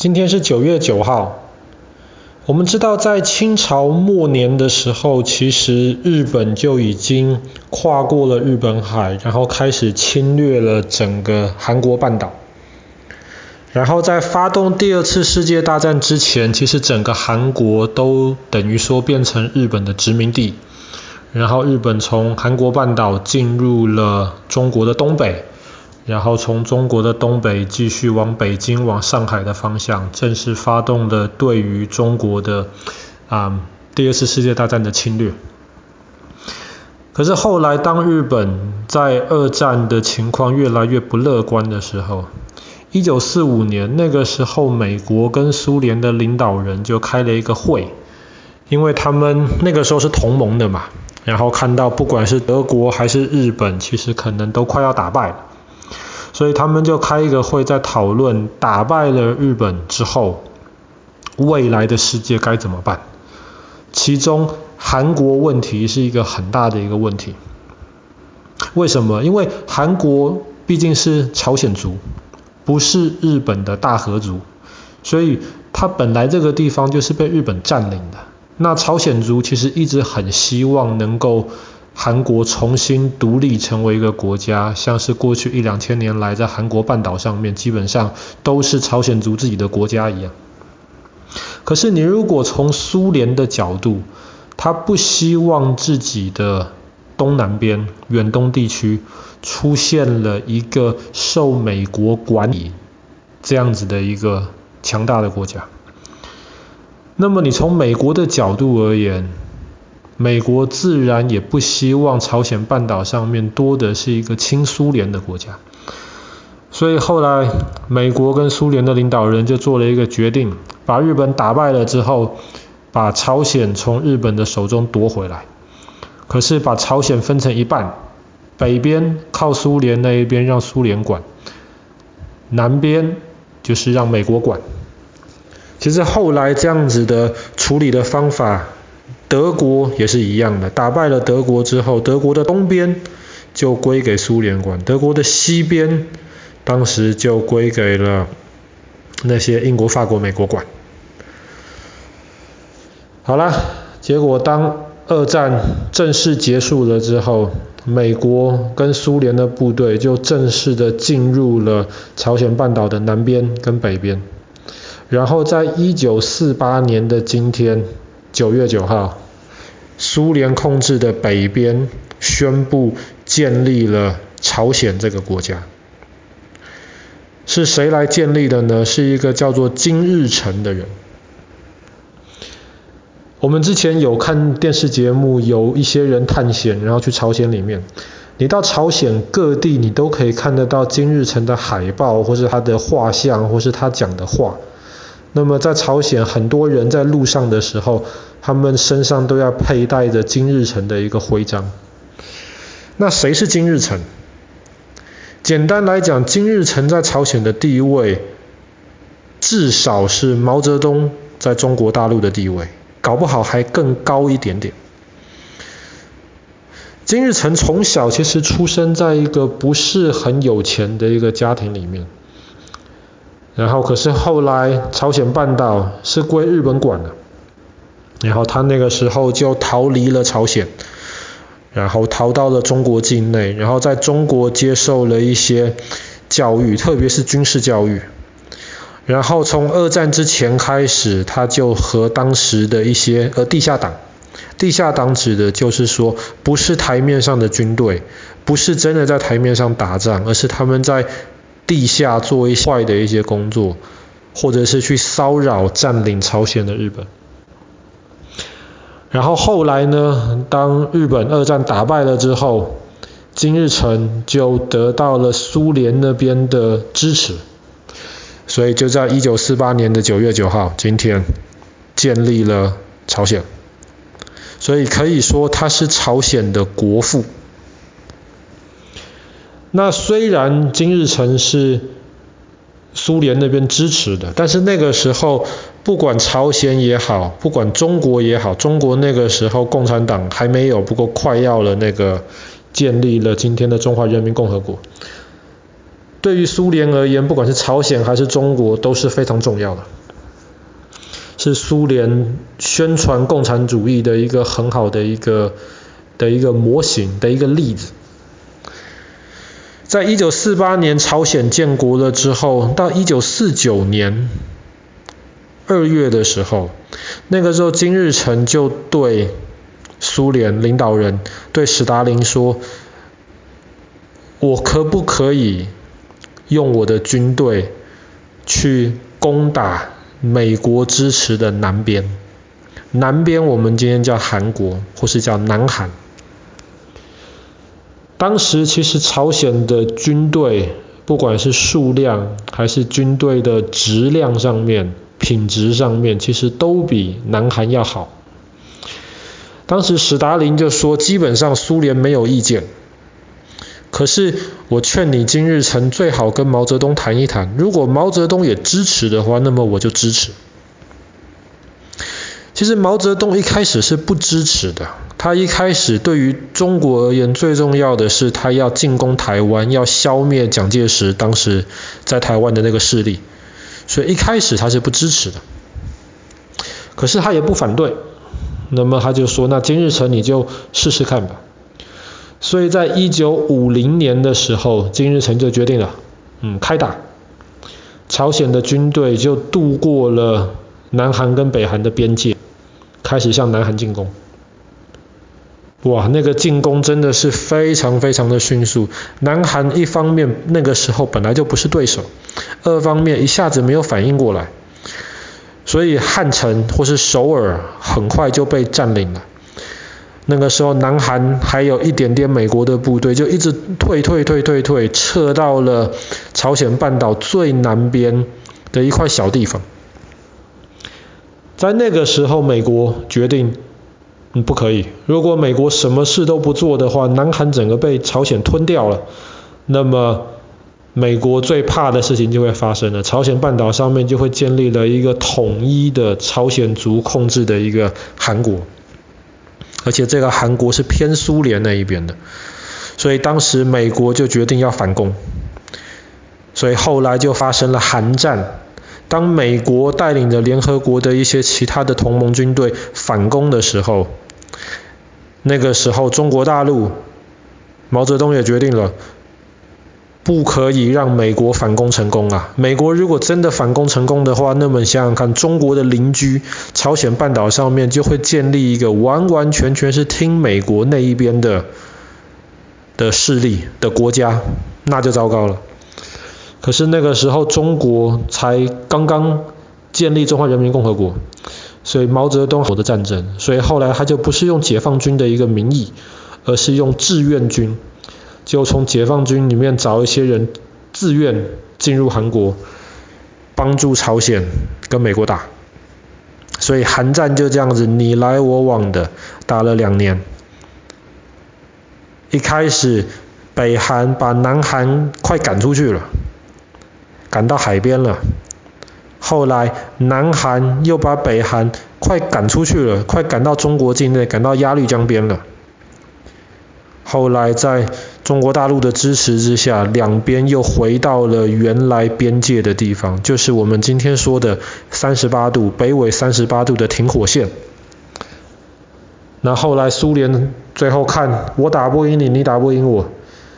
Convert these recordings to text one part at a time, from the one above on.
今天是九月九号。我们知道，在清朝末年的时候，其实日本就已经跨过了日本海，然后开始侵略了整个韩国半岛。然后在发动第二次世界大战之前，其实整个韩国都等于说变成日本的殖民地。然后日本从韩国半岛进入了中国的东北。然后从中国的东北继续往北京、往上海的方向，正式发动了对于中国的啊、第二次世界大战的侵略。可是后来，当日本在二战的情况越来越不乐观的时候，一九四五年那个时候，美国跟苏联的领导人就开了一个会，因为他们那个时候是同盟的嘛，然后看到不管是德国还是日本，其实可能都快要打败了。所以他们就开一个会，在讨论打败了日本之后，未来的世界该怎么办。其中韩国问题是一个很大的一个问题。为什么？因为韩国毕竟是朝鲜族，不是日本的大和族，所以它本来这个地方就是被日本占领的。那朝鲜族其实一直很希望能够。韩国重新独立成为一个国家，像是过去一两千年来在韩国半岛上面基本上都是朝鲜族自己的国家一样。可是你如果从苏联的角度，他不希望自己的东南边远东地区出现了一个受美国管理这样子的一个强大的国家。那么你从美国的角度而言，美国自然也不希望朝鲜半岛上面多的是一个亲苏联的国家，所以后来美国跟苏联的领导人就做了一个决定，把日本打败了之后，把朝鲜从日本的手中夺回来。可是把朝鲜分成一半，北边靠苏联那一边让苏联管，南边就是让美国管。其实后来这样子的处理的方法。德国也是一样的，打败了德国之后，德国的东边就归给苏联管，德国的西边当时就归给了那些英国、法国、美国管。好了，结果当二战正式结束了之后，美国跟苏联的部队就正式的进入了朝鲜半岛的南边跟北边，然后在一九四八年的今天。九月九号，苏联控制的北边宣布建立了朝鲜这个国家。是谁来建立的呢？是一个叫做金日成的人。我们之前有看电视节目，有一些人探险，然后去朝鲜里面。你到朝鲜各地，你都可以看得到金日成的海报，或是他的画像，或是他讲的话。那么在朝鲜，很多人在路上的时候，他们身上都要佩戴着金日成的一个徽章。那谁是金日成？简单来讲，金日成在朝鲜的地位，至少是毛泽东在中国大陆的地位，搞不好还更高一点点。金日成从小其实出生在一个不是很有钱的一个家庭里面。然后，可是后来朝鲜半岛是归日本管的，然后他那个时候就逃离了朝鲜，然后逃到了中国境内，然后在中国接受了一些教育，特别是军事教育。然后从二战之前开始，他就和当时的一些呃地下党，地下党指的就是说，不是台面上的军队，不是真的在台面上打仗，而是他们在。地下做一些坏的一些工作，或者是去骚扰占领朝鲜的日本。然后后来呢，当日本二战打败了之后，金日成就得到了苏联那边的支持，所以就在一九四八年的九月九号，今天建立了朝鲜。所以可以说他是朝鲜的国父。那虽然金日成是苏联那边支持的，但是那个时候不管朝鲜也好，不管中国也好，中国那个时候共产党还没有，不过快要了那个建立了今天的中华人民共和国。对于苏联而言，不管是朝鲜还是中国都是非常重要的，是苏联宣传共产主义的一个很好的一个的一个模型的一个例子。在一九四八年朝鲜建国了之后，到一九四九年二月的时候，那个时候金日成就对苏联领导人对史达林说：“我可不可以？”用我的军队去攻打美国支持的南边，南边我们今天叫韩国，或是叫南韩。当时其实朝鲜的军队，不管是数量还是军队的质量上面、品质上面，其实都比南韩要好。当时史达林就说，基本上苏联没有意见。可是我劝你金日成最好跟毛泽东谈一谈，如果毛泽东也支持的话，那么我就支持。其实毛泽东一开始是不支持的，他一开始对于中国而言最重要的是他要进攻台湾，要消灭蒋介石当时在台湾的那个势力，所以一开始他是不支持的。可是他也不反对，那么他就说，那金日成你就试试看吧。所以在一九五零年的时候，金日成就决定了，嗯，开打。朝鲜的军队就渡过了南韩跟北韩的边界，开始向南韩进攻。哇，那个进攻真的是非常非常的迅速。南韩一方面那个时候本来就不是对手，二方面一下子没有反应过来，所以汉城或是首尔很快就被占领了。那个时候，南韩还有一点点美国的部队，就一直退退退退退，撤到了朝鲜半岛最南边的一块小地方。在那个时候，美国决定，嗯，不可以。如果美国什么事都不做的话，南韩整个被朝鲜吞掉了，那么美国最怕的事情就会发生了。朝鲜半岛上面就会建立了一个统一的朝鲜族控制的一个韩国。而且这个韩国是偏苏联那一边的，所以当时美国就决定要反攻，所以后来就发生了韩战。当美国带领着联合国的一些其他的同盟军队反攻的时候，那个时候中国大陆，毛泽东也决定了。不可以让美国反攻成功啊！美国如果真的反攻成功的话，那么想想看，中国的邻居朝鲜半岛上面就会建立一个完完全全是听美国那一边的的势力的国家，那就糟糕了。可是那个时候中国才刚刚建立中华人民共和国，所以毛泽东有的战争，所以后来他就不是用解放军的一个名义，而是用志愿军。就从解放军里面找一些人自愿进入韩国，帮助朝鲜跟美国打，所以韩战就这样子你来我往的打了两年。一开始北韩把南韩快赶出去了，赶到海边了。后来南韩又把北韩快赶出去了，快赶到中国境内，赶到鸭绿江边了。后来在中国大陆的支持之下，两边又回到了原来边界的地方，就是我们今天说的三十八度，北纬三十八度的停火线。那后来苏联最后看我打不赢你，你打不赢我，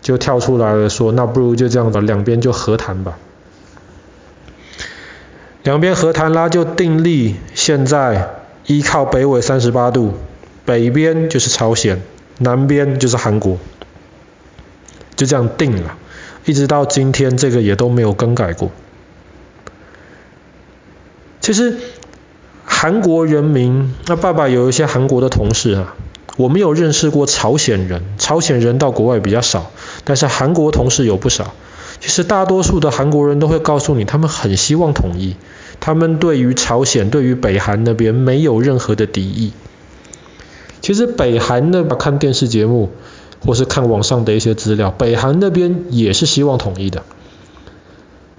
就跳出来了说，那不如就这样吧，两边就和谈吧。两边和谈拉，就订立现在依靠北纬三十八度，北边就是朝鲜，南边就是韩国。就这样定了，一直到今天，这个也都没有更改过。其实韩国人民，那爸爸有一些韩国的同事啊，我没有认识过朝鲜人，朝鲜人到国外比较少，但是韩国同事有不少。其实大多数的韩国人都会告诉你，他们很希望统一，他们对于朝鲜、对于北韩那边没有任何的敌意。其实北韩那边看电视节目。或是看网上的一些资料，北韩那边也是希望统一的。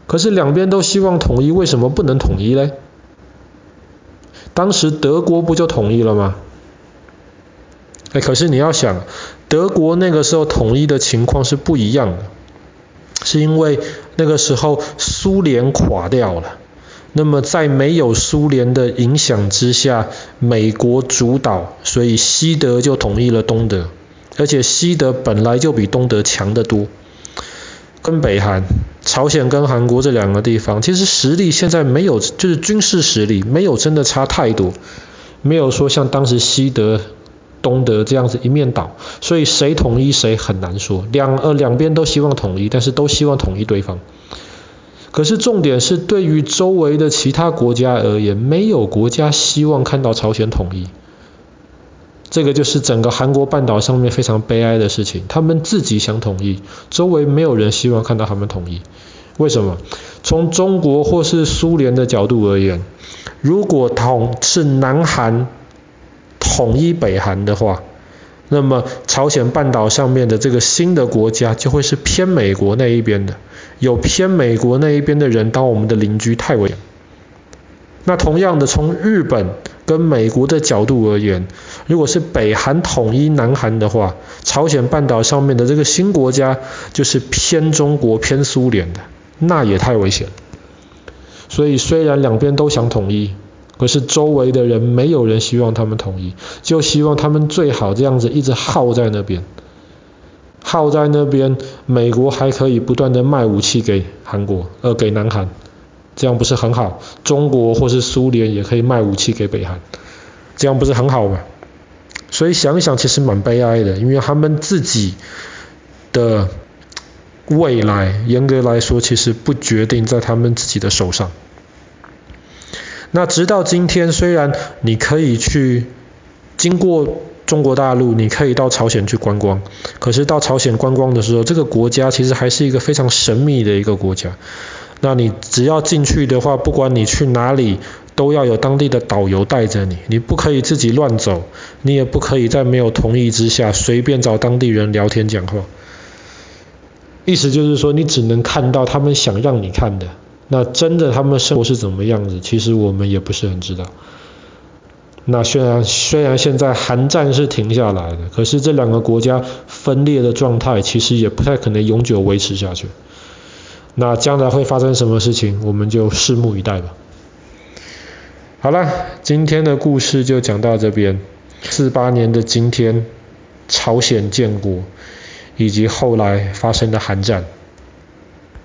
可是两边都希望统一，为什么不能统一嘞？当时德国不就统一了吗？哎，可是你要想，德国那个时候统一的情况是不一样的。是因为那个时候苏联垮掉了。那么在没有苏联的影响之下，美国主导，所以西德就统一了东德，而且西德本来就比东德强得多。跟北韩、朝鲜跟韩国这两个地方，其实实力现在没有，就是军事实力没有真的差太多，没有说像当时西德、东德这样子一面倒，所以谁统一谁很难说。两呃两边都希望统一，但是都希望统一对方。可是重点是，对于周围的其他国家而言，没有国家希望看到朝鲜统一。这个就是整个韩国半岛上面非常悲哀的事情。他们自己想统一，周围没有人希望看到他们统一。为什么？从中国或是苏联的角度而言，如果统是南韩统一北韩的话，那么朝鲜半岛上面的这个新的国家就会是偏美国那一边的。有偏美国那一边的人当我们的邻居太危险。那同样的，从日本跟美国的角度而言，如果是北韩统一南韩的话，朝鲜半岛上面的这个新国家就是偏中国、偏苏联的，那也太危险。所以虽然两边都想统一，可是周围的人没有人希望他们统一，就希望他们最好这样子一直耗在那边。耗在那边，美国还可以不断的卖武器给韩国，呃，给南韩，这样不是很好？中国或是苏联也可以卖武器给北韩，这样不是很好吗？所以想一想，其实蛮悲哀的，因为他们自己的未来，严格来说，其实不决定在他们自己的手上。那直到今天，虽然你可以去经过。中国大陆，你可以到朝鲜去观光，可是到朝鲜观光的时候，这个国家其实还是一个非常神秘的一个国家。那你只要进去的话，不管你去哪里，都要有当地的导游带着你，你不可以自己乱走，你也不可以在没有同意之下随便找当地人聊天讲话。意思就是说，你只能看到他们想让你看的。那真的他们生活是怎么样子，其实我们也不是很知道。那虽然虽然现在韩战是停下来了，可是这两个国家分裂的状态其实也不太可能永久维持下去。那将来会发生什么事情，我们就拭目以待吧。好了，今天的故事就讲到这边。四八年的今天，朝鲜建国，以及后来发生的韩战。